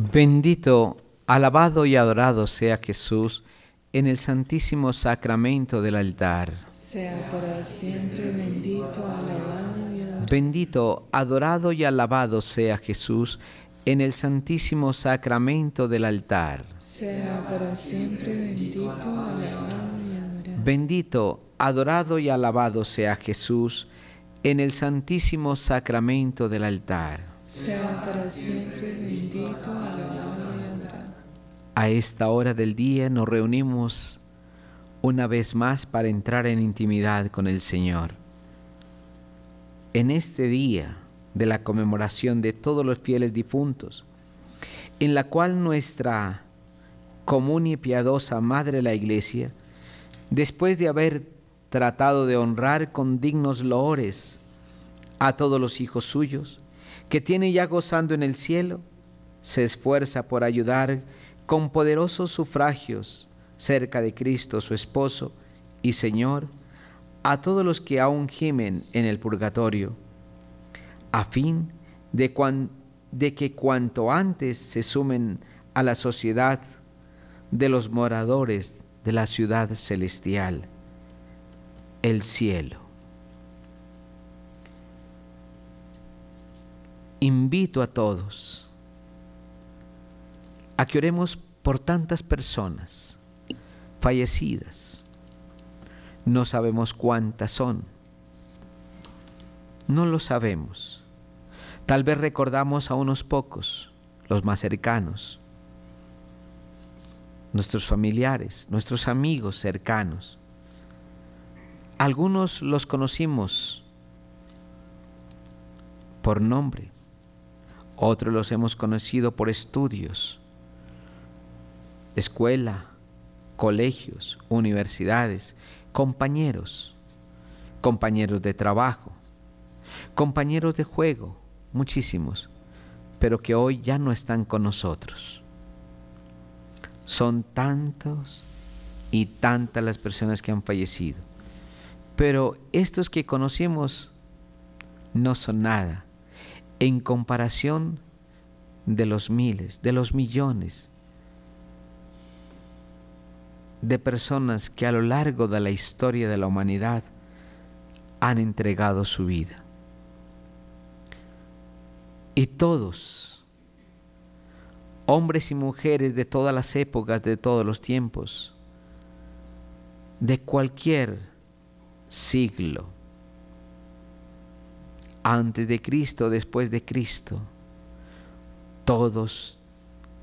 Bendito, alabado y adorado sea Jesús en el santísimo sacramento del altar. Sea para siempre bendito, alabado y adorado. Bendito, adorado y alabado sea Jesús en el santísimo sacramento del altar. Sea para siempre bendito, alabado y adorado. Bendito, adorado y alabado sea Jesús en el santísimo sacramento del altar. Sea para siempre bendito, alabado y adorado. A esta hora del día nos reunimos una vez más para entrar en intimidad con el Señor. En este día de la conmemoración de todos los fieles difuntos, en la cual nuestra común y piadosa Madre la Iglesia, después de haber tratado de honrar con dignos loores a todos los hijos suyos, que tiene ya gozando en el cielo, se esfuerza por ayudar con poderosos sufragios cerca de Cristo su esposo y Señor a todos los que aún gimen en el purgatorio, a fin de, de que cuanto antes se sumen a la sociedad de los moradores de la ciudad celestial, el cielo. Invito a todos a que oremos por tantas personas fallecidas. No sabemos cuántas son. No lo sabemos. Tal vez recordamos a unos pocos, los más cercanos, nuestros familiares, nuestros amigos cercanos. Algunos los conocimos por nombre, otros los hemos conocido por estudios, escuela, colegios, universidades, compañeros, compañeros de trabajo, compañeros de juego, muchísimos, pero que hoy ya no están con nosotros. Son tantos y tantas las personas que han fallecido, pero estos que conocemos no son nada en comparación de los miles, de los millones de personas que a lo largo de la historia de la humanidad han entregado su vida. Y todos, hombres y mujeres de todas las épocas, de todos los tiempos, de cualquier siglo, antes de Cristo, después de Cristo. Todos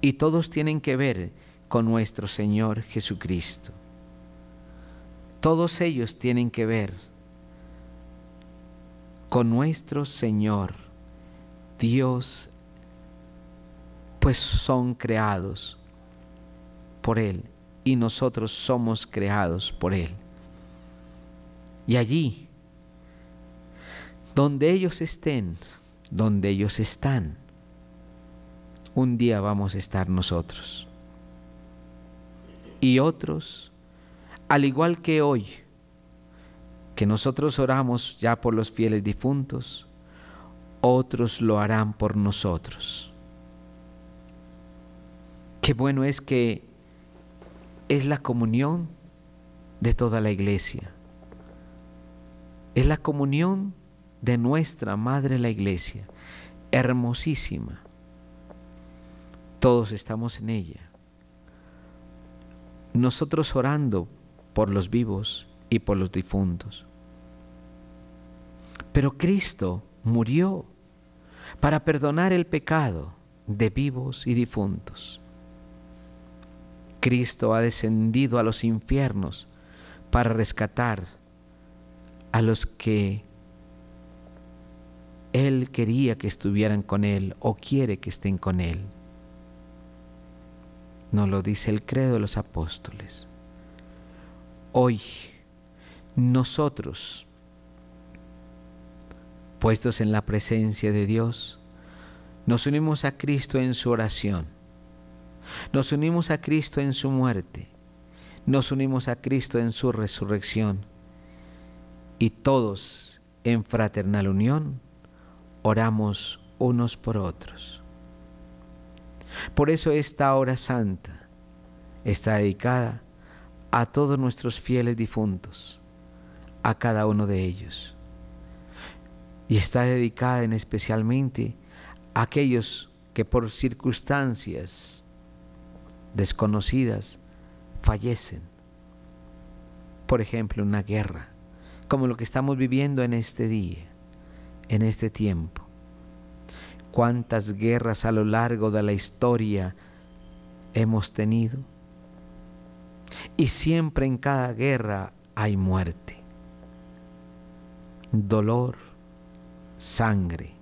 y todos tienen que ver con nuestro Señor Jesucristo. Todos ellos tienen que ver con nuestro Señor, Dios, pues son creados por Él y nosotros somos creados por Él. Y allí donde ellos estén, donde ellos están, un día vamos a estar nosotros. Y otros, al igual que hoy, que nosotros oramos ya por los fieles difuntos, otros lo harán por nosotros. Qué bueno es que es la comunión de toda la iglesia. Es la comunión de nuestra Madre la Iglesia, hermosísima. Todos estamos en ella. Nosotros orando por los vivos y por los difuntos. Pero Cristo murió para perdonar el pecado de vivos y difuntos. Cristo ha descendido a los infiernos para rescatar a los que él quería que estuvieran con Él o quiere que estén con Él. No lo dice el credo de los apóstoles. Hoy, nosotros, puestos en la presencia de Dios, nos unimos a Cristo en su oración. Nos unimos a Cristo en su muerte. Nos unimos a Cristo en su resurrección. Y todos en fraternal unión oramos unos por otros. Por eso esta hora santa está dedicada a todos nuestros fieles difuntos, a cada uno de ellos. Y está dedicada en especialmente a aquellos que por circunstancias desconocidas fallecen. Por ejemplo, una guerra, como lo que estamos viviendo en este día, en este tiempo. Cuántas guerras a lo largo de la historia hemos tenido. Y siempre en cada guerra hay muerte, dolor, sangre.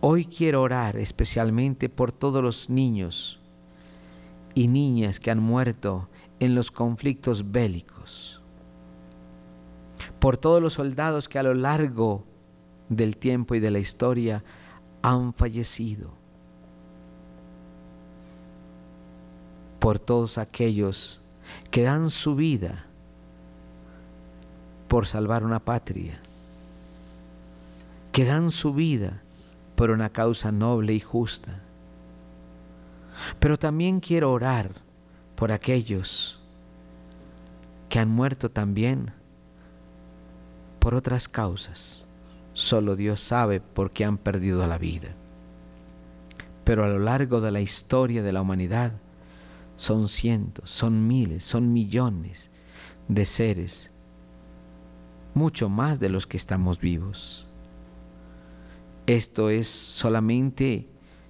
Hoy quiero orar especialmente por todos los niños y niñas que han muerto en los conflictos bélicos, por todos los soldados que a lo largo del tiempo y de la historia han fallecido, por todos aquellos que dan su vida por salvar una patria, que dan su vida por una causa noble y justa. Pero también quiero orar por aquellos que han muerto también por otras causas. Solo Dios sabe por qué han perdido la vida. Pero a lo largo de la historia de la humanidad son cientos, son miles, son millones de seres, mucho más de los que estamos vivos. Esto es solamente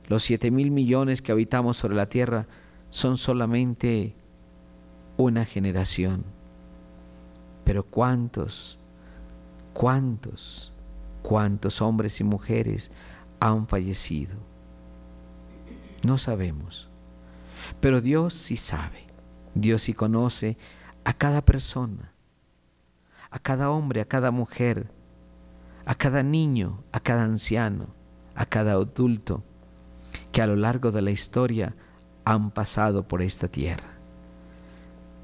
los siete mil millones que habitamos sobre la tierra son solamente una generación. Pero cuántos, cuántos, cuántos hombres y mujeres han fallecido. No sabemos. Pero Dios sí sabe. Dios sí conoce a cada persona, a cada hombre, a cada mujer, a cada niño, a cada anciano, a cada adulto que a lo largo de la historia han pasado por esta tierra.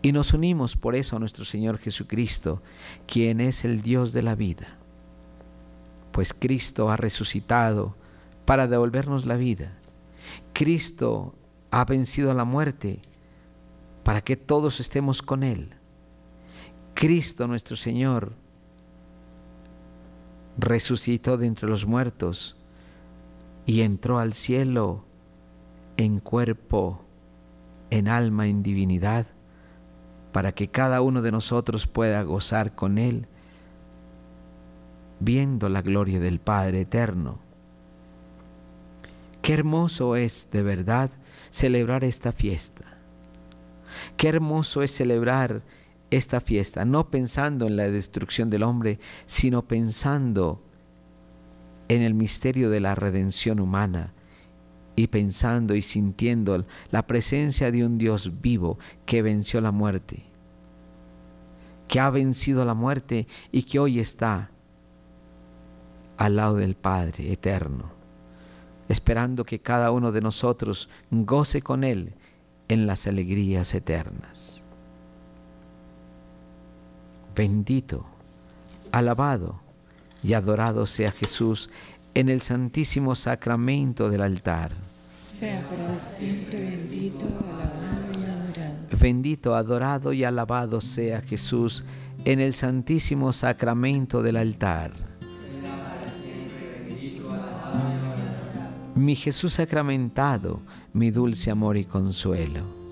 Y nos unimos por eso a nuestro Señor Jesucristo, quien es el Dios de la vida. Pues Cristo ha resucitado para devolvernos la vida. Cristo ha vencido a la muerte para que todos estemos con Él. Cristo nuestro Señor resucitó de entre los muertos y entró al cielo en cuerpo, en alma, en divinidad, para que cada uno de nosotros pueda gozar con Él, viendo la gloria del Padre eterno. Qué hermoso es de verdad celebrar esta fiesta. Qué hermoso es celebrar esta fiesta, no pensando en la destrucción del hombre, sino pensando en el misterio de la redención humana y pensando y sintiendo la presencia de un Dios vivo que venció la muerte, que ha vencido la muerte y que hoy está al lado del Padre eterno, esperando que cada uno de nosotros goce con Él en las alegrías eternas. Bendito, alabado, y adorado sea Jesús en el santísimo sacramento del altar. Sea para siempre bendito, alabado y adorado. Bendito, adorado y alabado sea Jesús en el santísimo sacramento del altar. Mi Jesús sacramentado, mi dulce amor y consuelo.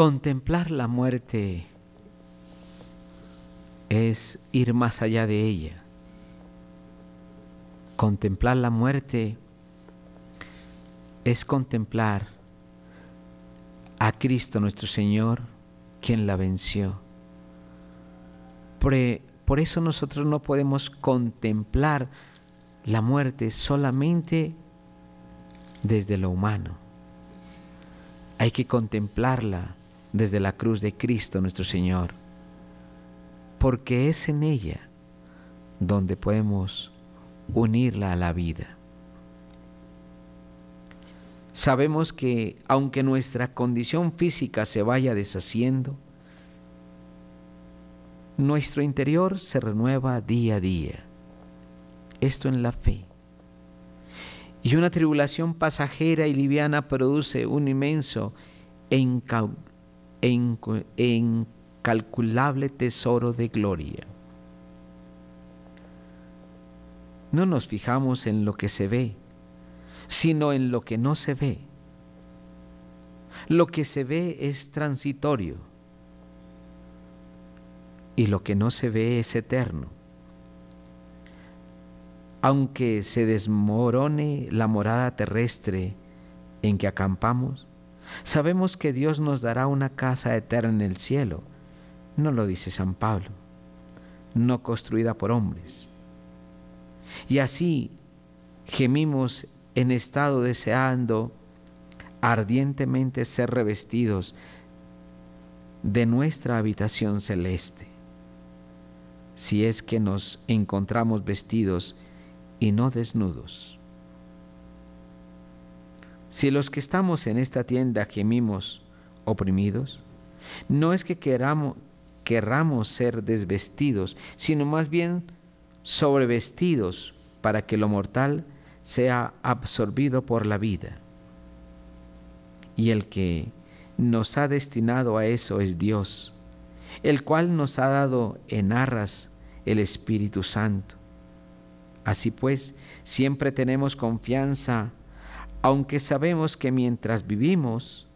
Contemplar la muerte es ir más allá de ella. Contemplar la muerte es contemplar a Cristo nuestro Señor, quien la venció. Por, eso nosotros no podemos contemplar la muerte solamente desde lo humano. Hay que contemplarla desde la cruz de Cristo nuestro Señor, porque es en ella donde podemos unirla a la vida. Sabemos que aunque nuestra condición física se vaya deshaciendo, nuestro interior se renueva día a día. Esto en la fe. Y una tribulación pasajera y liviana produce un inmenso e e incalculable tesoro de gloria. No nos fijamos en lo que se ve, sino en lo que no se ve. Lo que se ve es transitorio y lo que no se ve es eterno. Aunque se desmorone la morada terrestre en que acampamos, sabemos que Dios nos dará una casa eterna en el cielo. No lo dice San Pablo, no construida por hombres. Y así gemimos en estado deseando ardientemente ser revestidos de nuestra habitación celeste, si es que nos encontramos vestidos y no desnudos. Si los que estamos en esta tienda gemimos oprimidos, no es que queramos, querramos ser desvestidos, sino más bien sobrevestidos para que lo mortal sea absorbido por la vida. Y el que nos ha destinado a eso es Dios, el cual nos ha dado en arras el Espíritu Santo. Así pues, siempre tenemos confianza, aunque sabemos que mientras vivimos,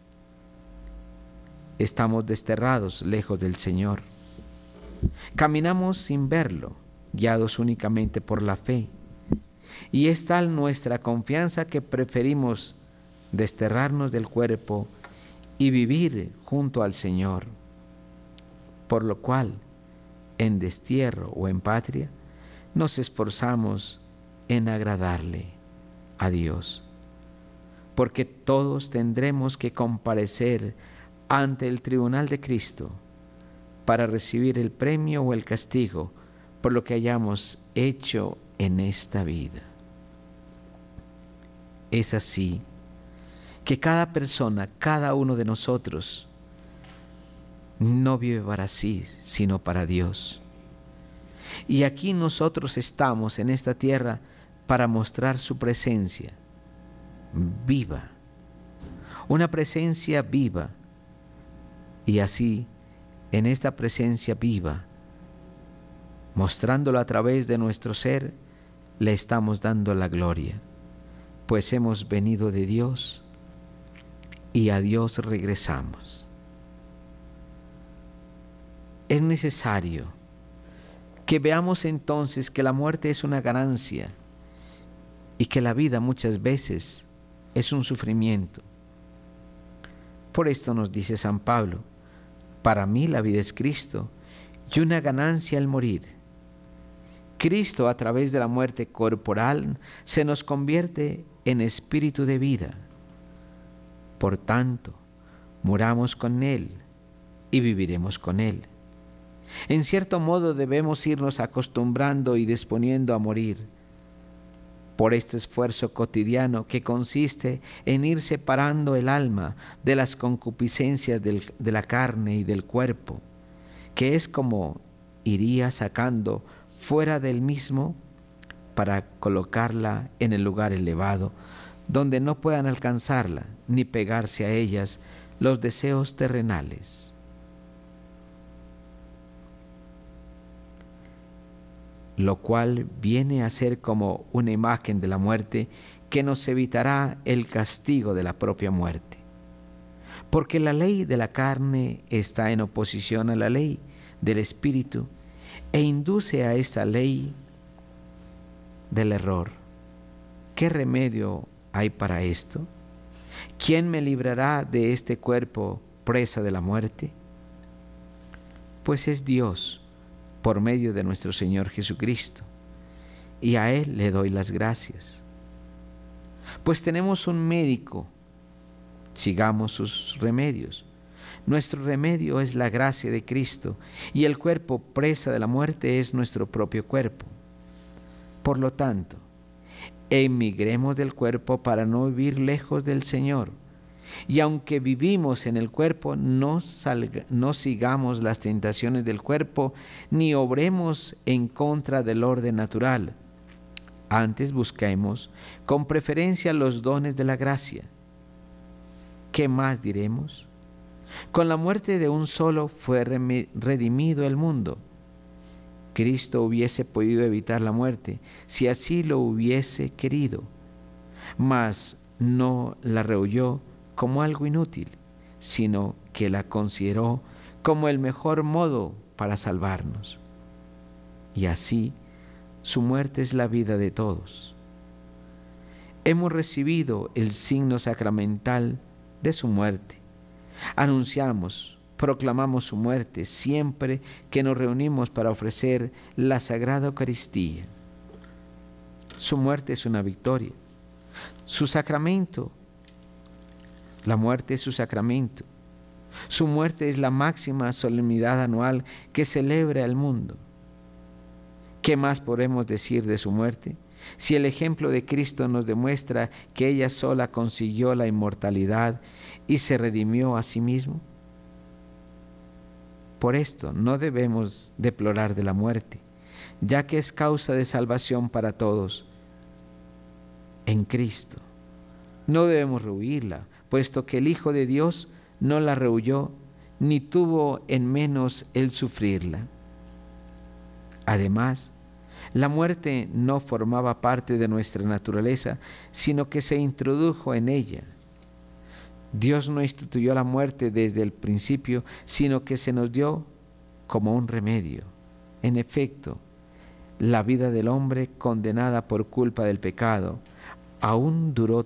estamos desterrados lejos del Señor. Caminamos sin verlo, guiados únicamente por la fe. Y es tal nuestra confianza que preferimos desterrarnos del cuerpo y vivir junto al Señor. Por lo cual, en destierro o en patria, nos esforzamos en agradarle a Dios. Porque todos tendremos que comparecer ante el tribunal de Cristo para recibir el premio o el castigo por lo que hayamos hecho en esta vida. Es así que cada persona, cada uno de nosotros, no vive para sí, sino para Dios. Y aquí nosotros estamos en esta tierra para mostrar su presencia viva, una presencia viva. Y así, en esta presencia viva, mostrándolo a través de nuestro ser, le estamos dando la gloria, pues hemos venido de Dios y a Dios regresamos. Es necesario que veamos entonces que la muerte es una ganancia y que la vida muchas veces es un sufrimiento. Por esto nos dice San Pablo, para mí la vida es Cristo y una ganancia el morir. Cristo a través de la muerte corporal se nos convierte en espíritu de vida. Por tanto, muramos con Él y viviremos con Él. En cierto modo debemos irnos acostumbrando y disponiendo a morir por este esfuerzo cotidiano que consiste en ir separando el alma de las concupiscencias de la carne y del cuerpo, que es como iría sacando fuera del mismo para colocarla en el lugar elevado, donde no puedan alcanzarla ni pegarse a ellas los deseos terrenales. Lo cual viene a ser como una imagen de la muerte que nos evitará el castigo de la propia muerte. Porque la ley de la carne está en oposición a la ley del Espíritu e induce a esa ley del error. ¿Qué remedio hay para esto? ¿Quién me librará de este cuerpo presa de la muerte? Pues es Dios por medio de nuestro Señor Jesucristo. Y a Él le doy las gracias. Pues tenemos un médico, sigamos sus remedios. Nuestro remedio es la gracia de Cristo y el cuerpo presa de la muerte es nuestro propio cuerpo. Por lo tanto, emigremos del cuerpo para no vivir lejos del Señor y aunque vivimos en el cuerpo, no, no sigamos las tentaciones del cuerpo, ni obremos en contra del orden natural. Antes busquemos con preferencia los dones de la gracia. ¿Qué más diremos? Con la muerte de un solo fue redimido el mundo. Cristo hubiese podido evitar la muerte si así lo hubiese querido, mas no la rehuyó como algo inútil, sino que la consideró como el mejor modo para salvarnos. Y así, su muerte es la vida de todos. Hemos recibido el signo sacramental de su muerte. Anunciamos, proclamamos su muerte siempre que nos reunimos para ofrecer la Sagrada Eucaristía. Su muerte es una victoria. Su sacramento la muerte es su sacramento. Su muerte es la máxima solemnidad anual que celebra el mundo. ¿Qué más podemos decir de su muerte? Si el ejemplo de Cristo nos demuestra que ella sola consiguió la inmortalidad y se redimió a sí mismo. Por esto no debemos deplorar de la muerte, ya que es causa de salvación para todos en Cristo. No debemos rehuirla, puesto que el Hijo de Dios no la rehuyó, ni tuvo en menos el sufrirla. Además, la muerte no formaba parte de nuestra naturaleza, sino que se introdujo en ella. Dios no instituyó la muerte desde el principio, sino que se nos dio como un remedio. En efecto, la vida del hombre condenada por culpa del pecado aún duró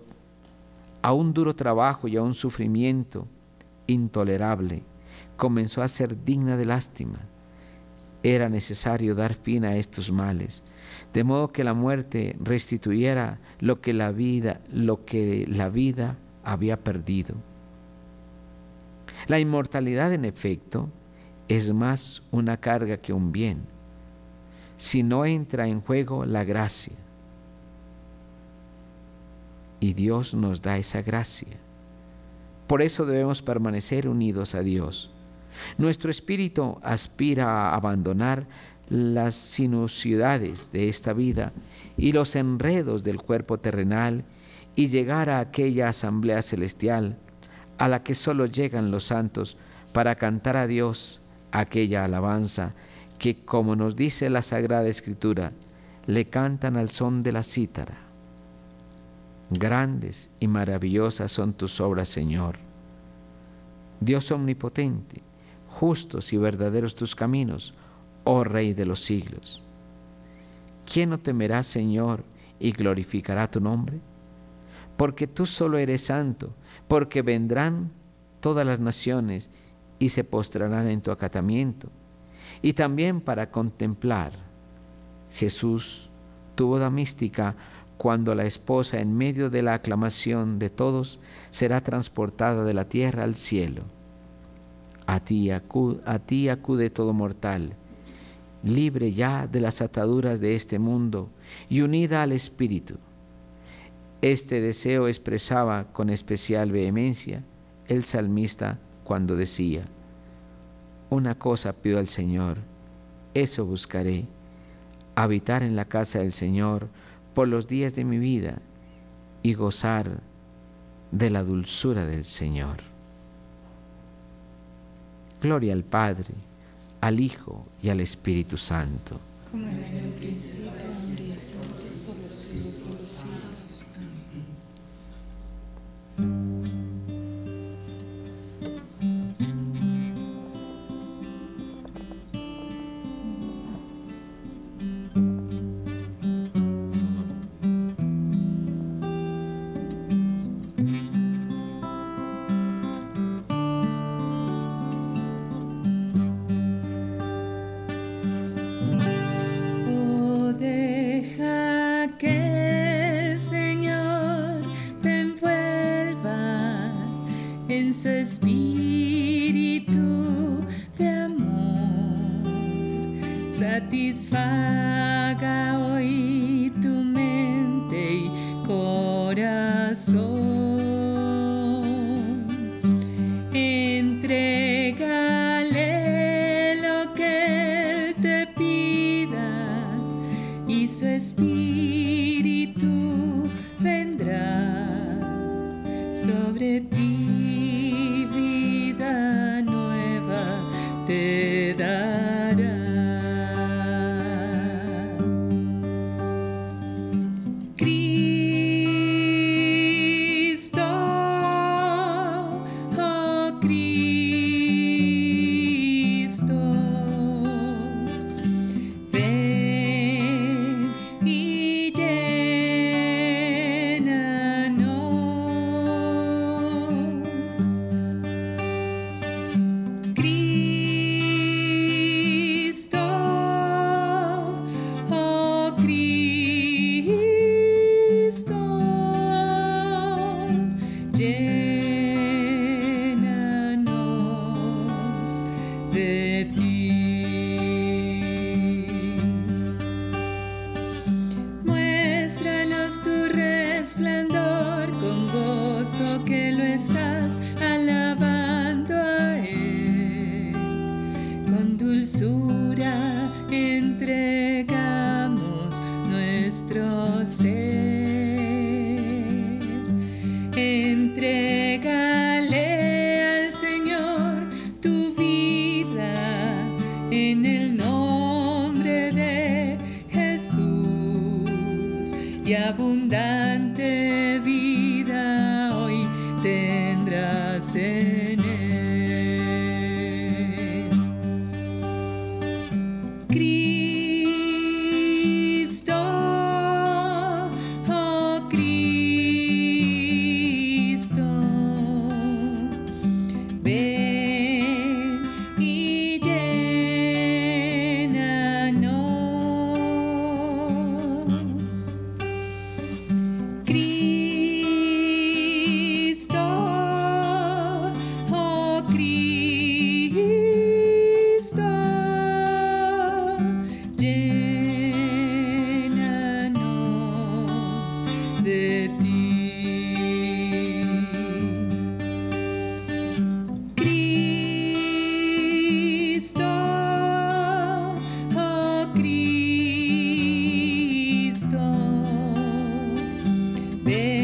a un duro trabajo y a un sufrimiento intolerable, comenzó a ser digna de lástima. Era necesario dar fin a estos males, de modo que la muerte restituyera lo que la vida, lo que la vida había perdido. La inmortalidad, en efecto, es más una carga que un bien, si no entra en juego la gracia y Dios nos da esa gracia. Por eso debemos permanecer unidos a Dios. Nuestro espíritu aspira a abandonar las sinuosidades de esta vida y los enredos del cuerpo terrenal y llegar a aquella asamblea celestial a la que solo llegan los santos para cantar a Dios aquella alabanza que, como nos dice la Sagrada Escritura, le cantan al son de la cítara. Grandes y maravillosas son tus obras, Señor. Dios omnipotente, justos y verdaderos tus caminos, oh Rey de los siglos. ¿Quién no temerá, Señor, y glorificará tu nombre? Porque tú solo eres santo, porque vendrán todas las naciones y se postrarán en tu acatamiento. Y también para contemplar, Jesús tuvo la mística cuando la esposa, en medio de la aclamación de todos, será transportada de la tierra al cielo. A ti, acude, todo mortal, libre ya de las ataduras de este mundo y unida al Espíritu. Este deseo expresaba con especial vehemencia el salmista cuando decía, una cosa pido al Señor, eso buscaré, habitar en la casa del Señor por los días de mi vida y gozar de la dulzura del Señor. Gloria al Padre, al Hijo y al Espíritu Santo. Como en el principio, ahora y siempre, por los siglos de los siglos. Amén. big.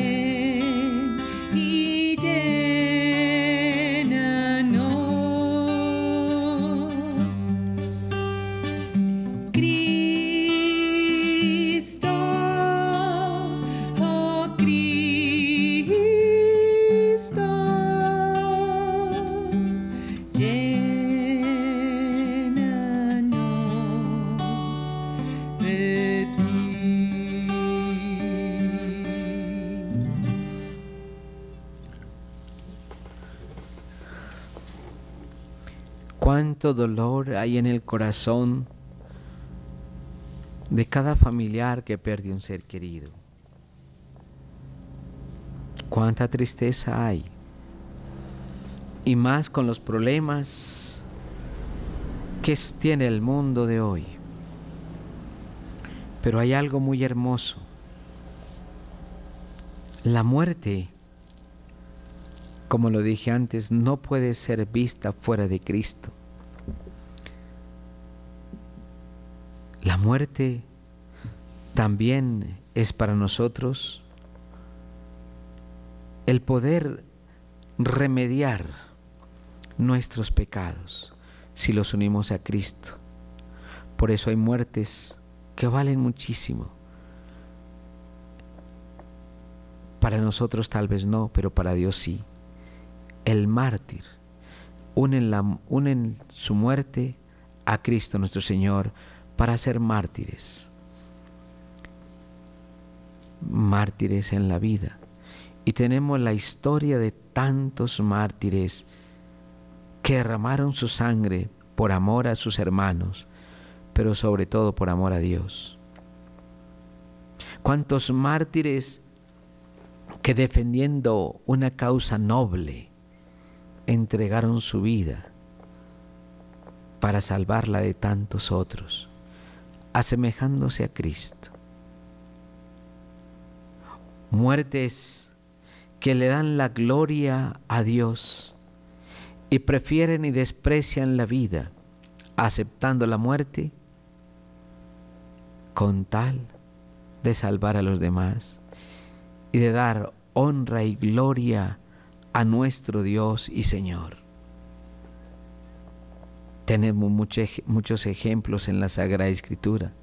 Dolor hay en el corazón de cada familiar que pierde un ser querido. Cuánta tristeza hay. Y más con los problemas que tiene el mundo de hoy. Pero hay algo muy hermoso. La muerte, como lo dije antes, no puede ser vista fuera de Cristo. La muerte también es para nosotros el poder remediar nuestros pecados si los unimos a Cristo. Por eso hay muertes que valen muchísimo. Para nosotros tal vez no, pero para Dios sí. El mártir unen, unen su muerte a Cristo nuestro Señor para ser mártires. Mártires en la vida. Y tenemos la historia de tantos mártires que derramaron su sangre por amor a sus hermanos, pero sobre todo por amor a Dios. Cuántos mártires que defendiendo una causa noble entregaron su vida para salvarla de tantos otros, asemejándose a Cristo. Muertes que le dan la gloria a Dios y prefieren y desprecian la vida, aceptando la muerte con tal de salvar a los demás y de dar honra y gloria a nuestro Dios y Señor. Tenemos muchos ejemplos en la Sagrada Escritura,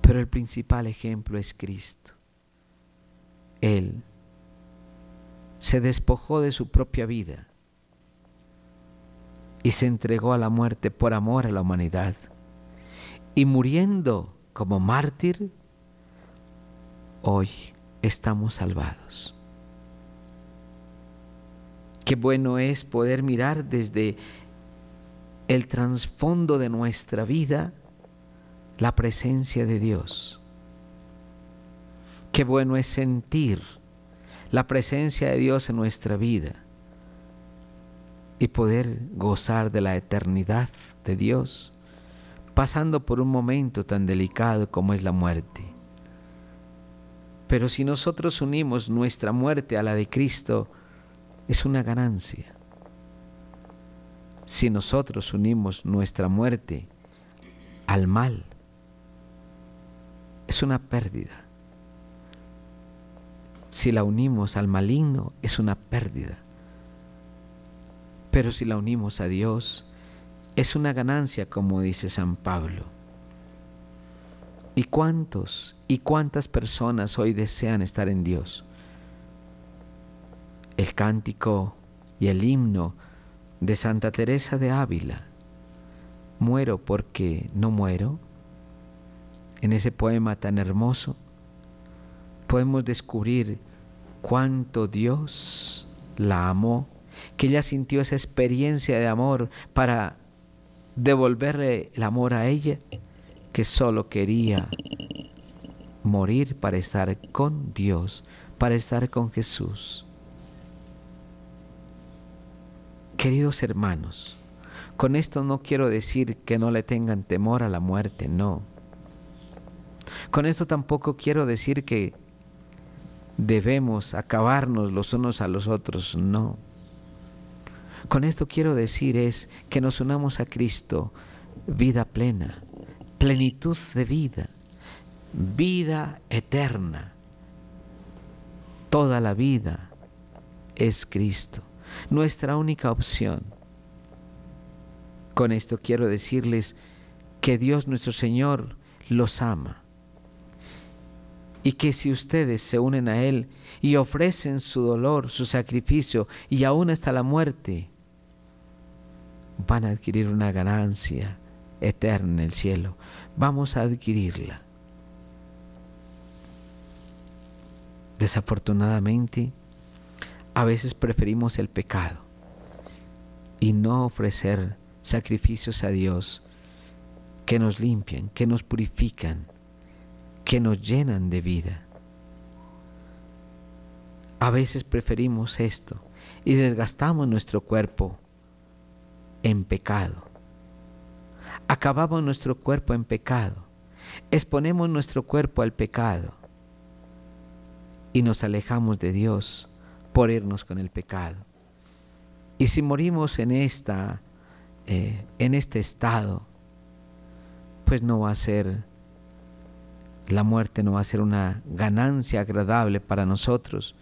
pero el principal ejemplo es Cristo. Él se despojó de su propia vida y se entregó a la muerte por amor a la humanidad. Y muriendo como mártir, hoy estamos salvados. Qué bueno es poder mirar desde el trasfondo de nuestra vida la presencia de Dios. Qué bueno es sentir la presencia de Dios en nuestra vida y poder gozar de la eternidad de Dios, pasando por un momento tan delicado como es la muerte. Pero si nosotros unimos nuestra muerte a la de Cristo, es una ganancia. Si nosotros unimos nuestra muerte al mal, es una pérdida. Si la unimos al maligno, es una pérdida. Pero si la unimos a Dios, es una ganancia, como dice San Pablo. ¿Y cuántos y cuántas personas hoy desean estar en Dios? El cántico y el himno de Santa Teresa de Ávila, Muero porque no muero, en ese poema tan hermoso, podemos descubrir cuánto Dios la amó que ella sintió esa experiencia de amor para devolverle el amor a ella, que solo quería morir para estar con Dios, para estar con Jesús. Queridos hermanos, con esto no quiero decir que no le tengan temor a la muerte, no. Con esto tampoco quiero decir que debemos acabarnos los unos a los otros, no. Con esto quiero decir es que nos unamos a Cristo, vida plena, plenitud de vida, vida eterna. Toda la vida es Cristo, nuestra única opción. Con esto quiero decirles que Dios nuestro Señor los ama y que si ustedes se unen a Él y ofrecen su dolor, su sacrificio y aún hasta la muerte, van a adquirir una ganancia eterna en el cielo. Vamos a adquirirla. Desafortunadamente, a veces preferimos el pecado y no ofrecer sacrificios a Dios que nos limpian, que nos purifican, que nos llenan de vida. A veces preferimos esto y desgastamos nuestro cuerpo en pecado. Acabamos nuestro cuerpo en pecado. Exponemos nuestro cuerpo al pecado y nos alejamos de Dios por irnos con el pecado. Y si morimos en, esta, eh, en este estado, pues no va a ser, la muerte no va a ser una ganancia agradable para nosotros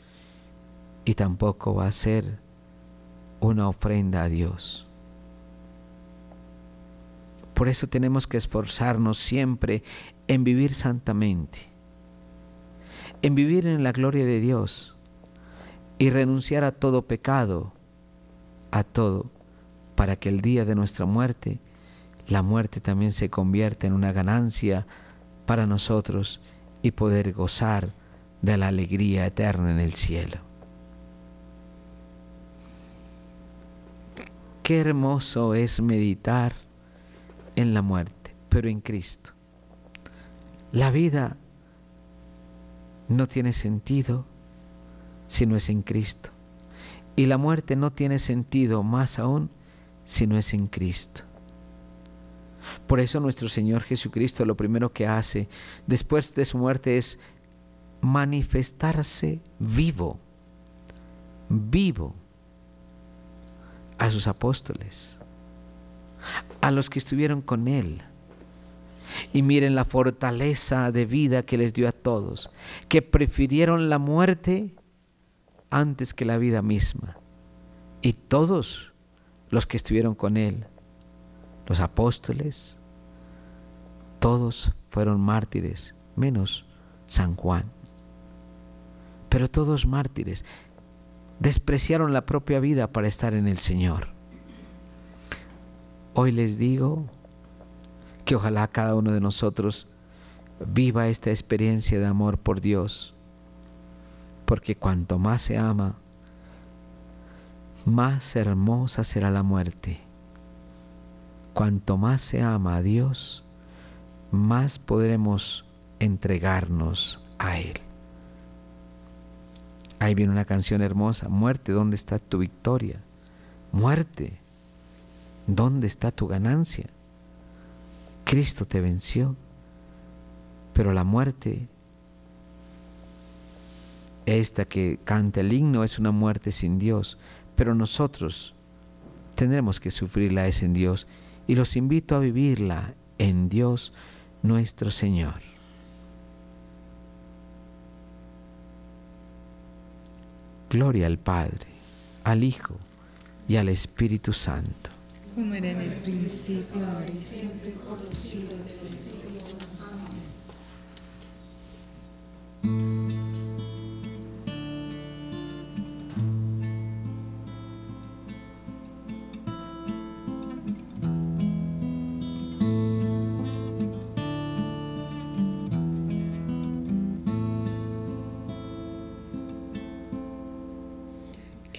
y tampoco va a ser una ofrenda a Dios. Por eso tenemos que esforzarnos siempre en vivir santamente en vivir en la gloria de Dios y renunciar a todo pecado, a todo, para que el día de nuestra muerte, la muerte también se convierta en una ganancia para nosotros y poder gozar de la alegría eterna en el cielo. Qué hermoso es meditar en la muerte, pero en Cristo. La vida no tiene sentido si no es en Cristo. Y la muerte no tiene sentido más aún si no es en Cristo. Por eso nuestro Señor Jesucristo lo primero que hace después de su muerte es manifestarse vivo, vivo a sus apóstoles, a los que estuvieron con Él y miren la fortaleza de vida que les dio a todos, que prefirieron la muerte antes que la vida misma. Y todos los que estuvieron con él, los apóstoles, todos fueron mártires, menos San Juan. Pero todos mártires despreciaron la propia vida para estar en el Señor. Hoy les digo, que ojalá cada uno de nosotros viva esta experiencia de amor por Dios, porque cuanto más se ama, más hermosa será la muerte. Cuanto más se ama a Dios, más podremos entregarnos a Él. Ahí viene una canción hermosa, muerte, ¿dónde está tu victoria? Muerte, ¿dónde está tu ganancia? Cristo te venció, pero la muerte, esta que canta el himno, es una muerte sin Dios, pero nosotros tendremos que sufrirla es en Dios y los invito a vivirla en Dios nuestro Señor. Gloria al Padre, al Hijo y al Espíritu Santo como era en el principio, ahora y siempre, por los siglos de los siglos. Amén.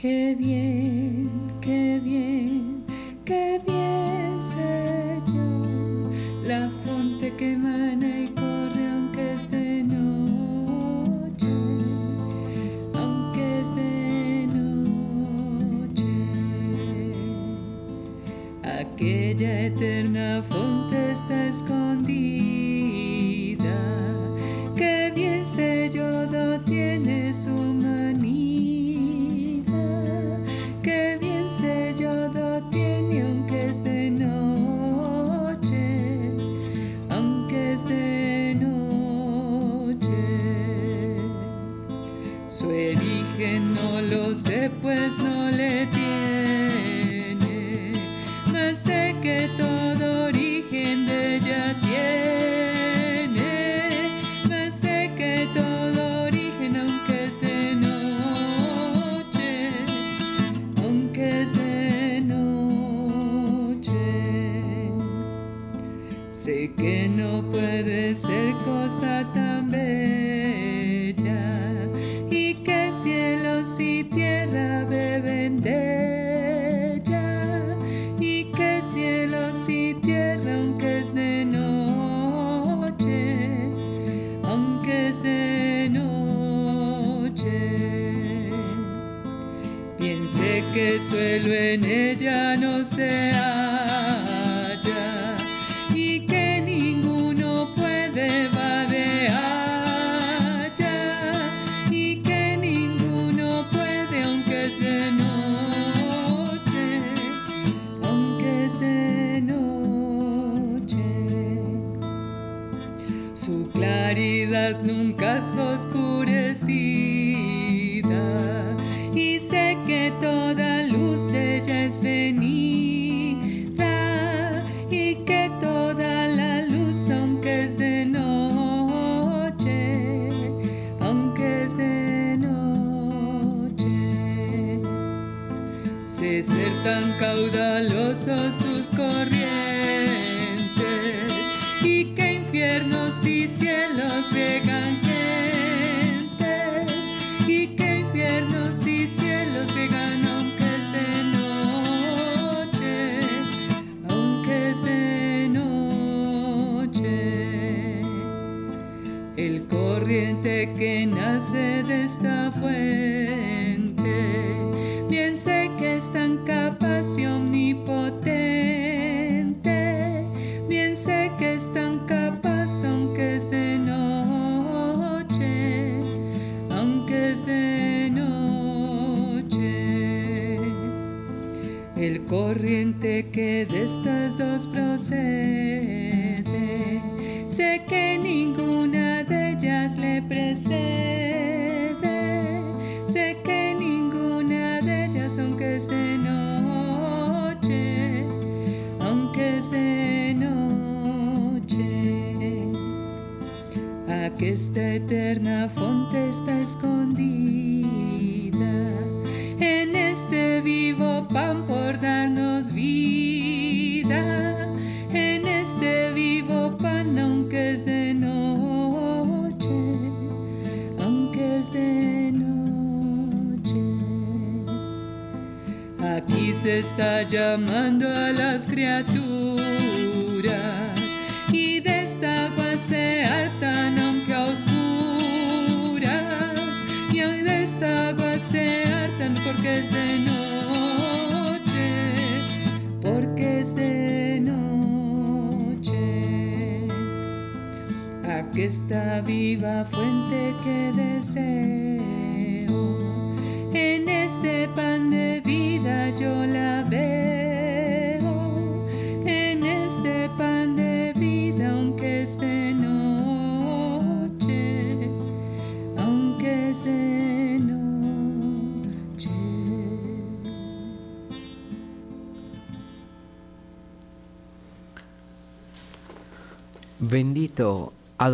Qué bien, porque suelo en ella no se ellas le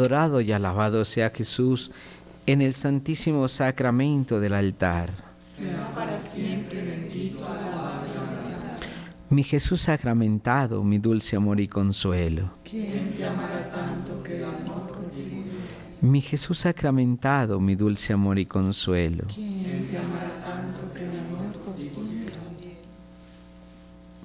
Adorado y alabado sea Jesús en el santísimo sacramento del altar. Sea para siempre bendito, alabado Mi Jesús sacramentado, mi dulce amor y consuelo. ¿Quién te amará tanto que amor por ti? Mi Jesús sacramentado, mi dulce amor y consuelo. ¿Quién te amará tanto que amor por ti?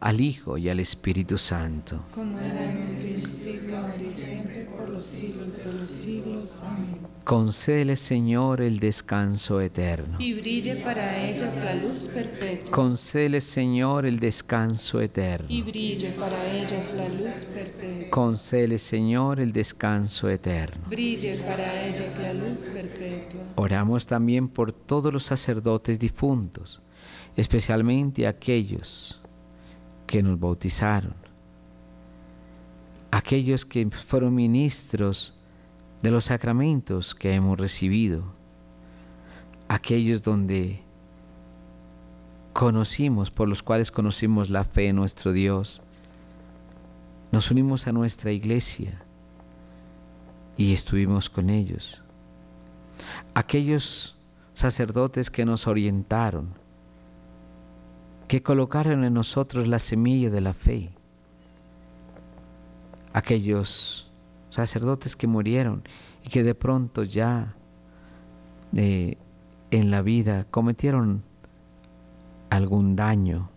al Hijo y al Espíritu Santo. Como era en un principio, ahora y siempre, por los siglos de los siglos. Amén. Concédele, Señor, el descanso eterno. Y brille para ellas la luz perpetua. Concédele, Señor, el descanso eterno. Y brille para ellas la luz perpetua. Concédele, Señor, el descanso eterno. Brille para ellas la luz perpetua. Oramos también por todos los sacerdotes difuntos, especialmente aquellos que nos bautizaron, aquellos que fueron ministros de los sacramentos que hemos recibido, aquellos donde conocimos, por los cuales conocimos la fe en nuestro Dios. Nos unimos a nuestra iglesia y estuvimos con ellos. Aquellos sacerdotes que nos orientaron, que colocaron en nosotros la semilla de la fe. Aquellos sacerdotes que murieron y que de pronto ya eh, en la vida cometieron algún daño,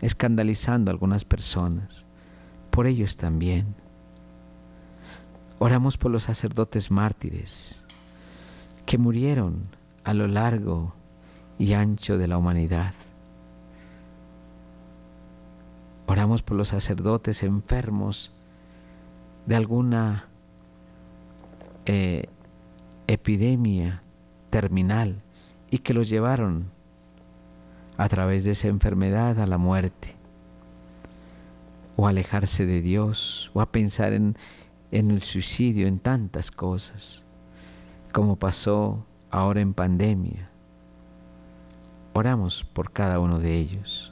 escandalizando a algunas personas. Por ellos también. Oramos por los sacerdotes mártires que murieron a lo largo y ancho de la humanidad. Oramos por los sacerdotes enfermos de alguna eh, epidemia terminal y que los llevaron a través de esa enfermedad a la muerte, o a alejarse de Dios, o a pensar en, en el suicidio, en tantas cosas, como pasó ahora en pandemia. Oramos por cada uno de ellos.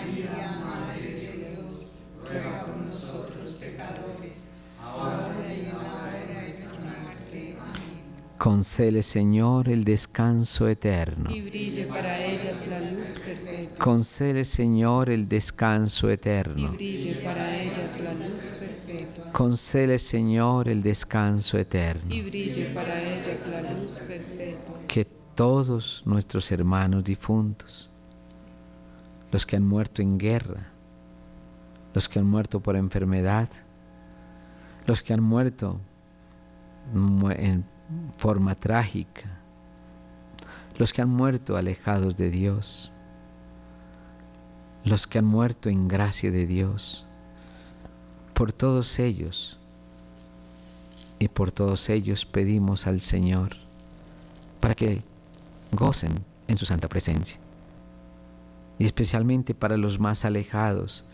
Concele, Señor, el descanso eterno. Y brille para ellas la luz perpetua. Concele, Señor, el descanso Y eterno. brille para ellas la luz perpetua. Concele, Señor, el descanso eterno. Y brille para ellas la luz perpetua. Que todos nuestros hermanos difuntos, los que han muerto en guerra, los que han muerto por enfermedad, los que han muerto mu- en forma trágica, los que han muerto alejados de Dios, los que han muerto en gracia de Dios, por todos ellos. Y por todos ellos pedimos al Señor para que gocen en su santa presencia. Y especialmente para los más alejados,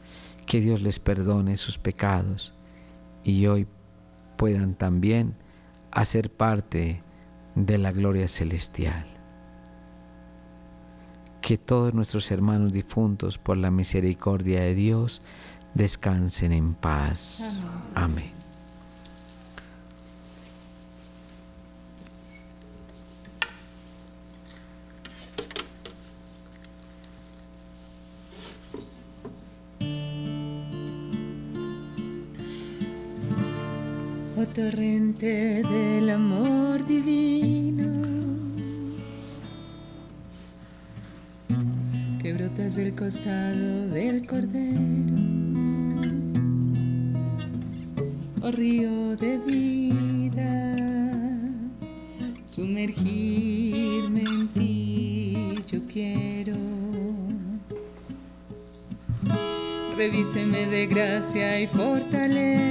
que Dios les perdone sus pecados y hoy puedan también hacer parte de la gloria celestial. Que todos nuestros hermanos difuntos, por la misericordia de Dios, descansen en paz. Amén. Oh torrente del amor divino, que brotas del costado del cordero. Oh río de vida, sumergirme en ti yo quiero. Revísteme de gracia y fortaleza.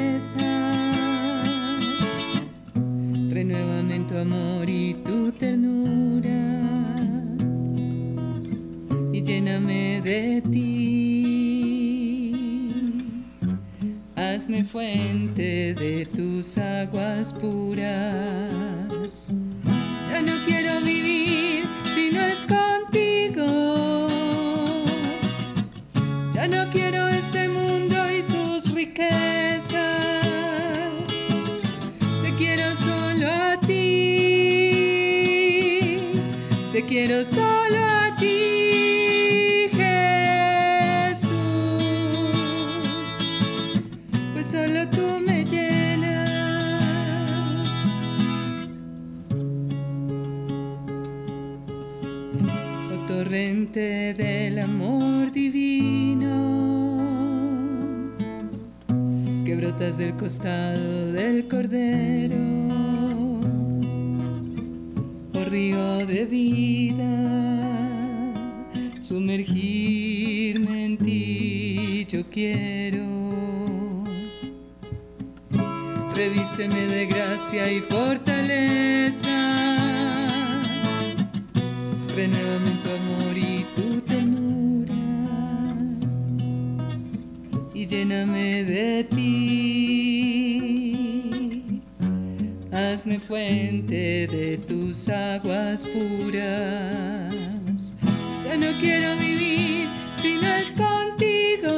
Amor y tu ternura. Y lléname de ti. Hazme fuente de tus aguas puras. Ya no quiero vivir quiero solo a ti, Jesús. Pues solo tú me llenas. Oh torrente del amor divino, que brotas del costado del cordero, río de vida, sumergirme en ti yo quiero. Revísteme de gracia y fortaleza renuévame tu amor y tu ternura y lléname de ti. Hazme fuente de tus aguas puras. Ya no quiero vivir si no es contigo.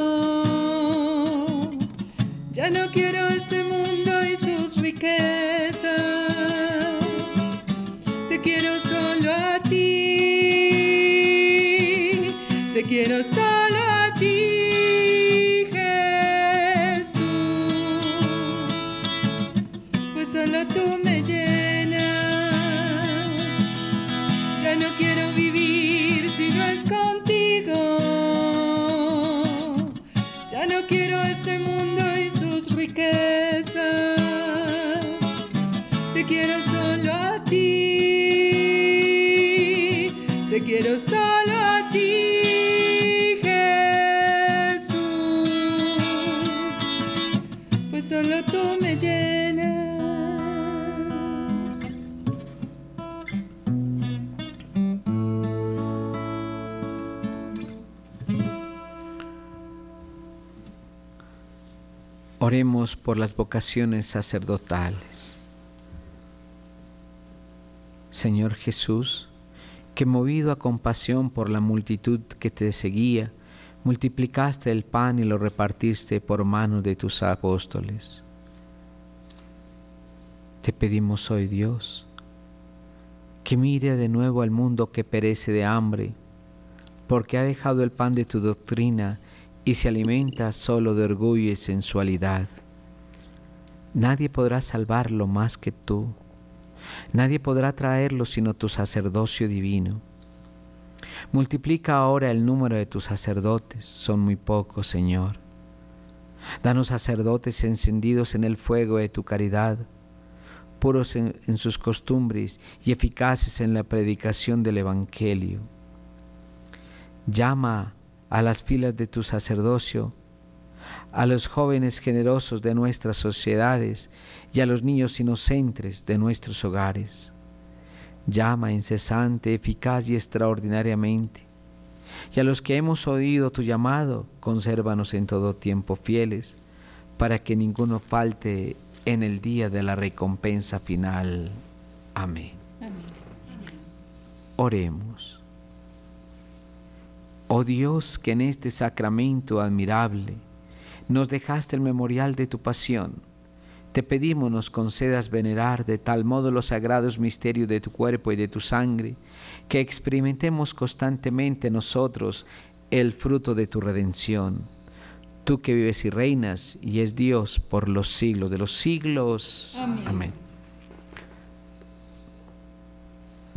Ya no quiero este mundo y sus riquezas. Te quiero solo a ti. Te quiero solo Oremos por las vocaciones sacerdotales. Señor Jesús, que movido a compasión por la multitud que te seguía, multiplicaste el pan y lo repartiste por mano de tus apóstoles. Te pedimos hoy, Dios, que mire de nuevo al mundo que perece de hambre, porque ha dejado el pan de tu doctrina y se alimenta solo de orgullo y sensualidad. Nadie podrá salvarlo más que tú. Nadie podrá traerlo sino tu sacerdocio divino. Multiplica ahora el número de tus sacerdotes, son muy pocos, Señor. Danos sacerdotes encendidos en el fuego de tu caridad, puros en, en sus costumbres y eficaces en la predicación del Evangelio. Llama a las filas de tu sacerdocio, a los jóvenes generosos de nuestras sociedades y a los niños inocentes de nuestros hogares. Llama incesante, eficaz y extraordinariamente. Y a los que hemos oído tu llamado, consérvanos en todo tiempo fieles, para que ninguno falte en el día de la recompensa final. Amén. Oremos. Oh Dios, que en este sacramento admirable nos dejaste el memorial de tu pasión, te pedimos nos concedas venerar de tal modo los sagrados misterios de tu cuerpo y de tu sangre, que experimentemos constantemente nosotros el fruto de tu redención. Tú que vives y reinas y es Dios por los siglos de los siglos. Amén. Amén.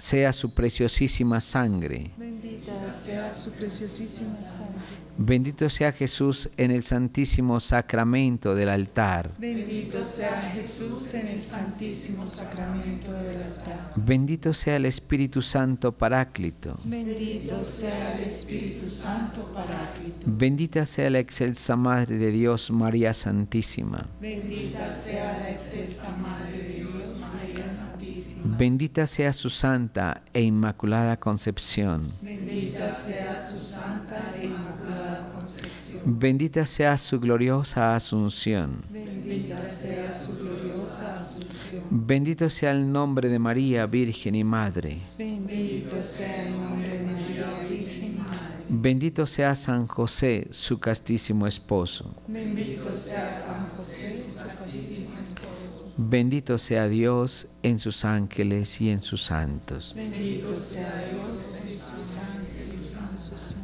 sea su preciosísima sangre. Bendita sea su preciosísima sangre. Bendito sea Jesús en el santísimo sacramento del altar. Bendito sea Jesús en el santísimo sacramento del altar. Bendito sea el Espíritu Santo Paráclito. Bendito sea el Espíritu Santo Paráclito. Bendita sea la excelsa Madre de Dios, María Santísima. Bendita sea la excelsa Madre de Dios, María Santísima. Bendita sea su santa e inmaculada concepción. Bendita sea su santa e inmaculada concepción. Bendita sea su gloriosa asunción. Bendita sea su gloriosa asunción. Bendito sea el nombre de María, Virgen y Madre. Bendito sea el nombre de María, Virgen y Madre. Bendito sea San José, su castísimo esposo. Bendito sea San José, su castísimo esposo. Bendito sea Dios en sus ángeles y en sus santos. Bendito sea Dios en sus ángeles y en sus santos.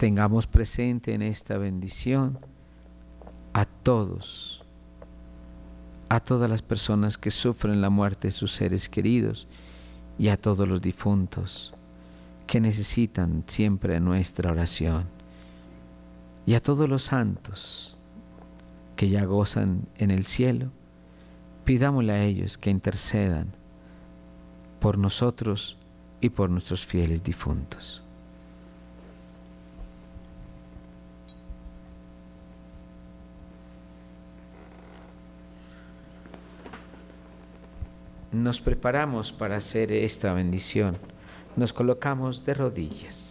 Tengamos presente en esta bendición a todos, a todas las personas que sufren la muerte de sus seres queridos y a todos los difuntos que necesitan siempre nuestra oración y a todos los santos que ya gozan en el cielo, pidámosle a ellos que intercedan por nosotros y por nuestros fieles difuntos. Nos preparamos para hacer esta bendición. Nos colocamos de rodillas.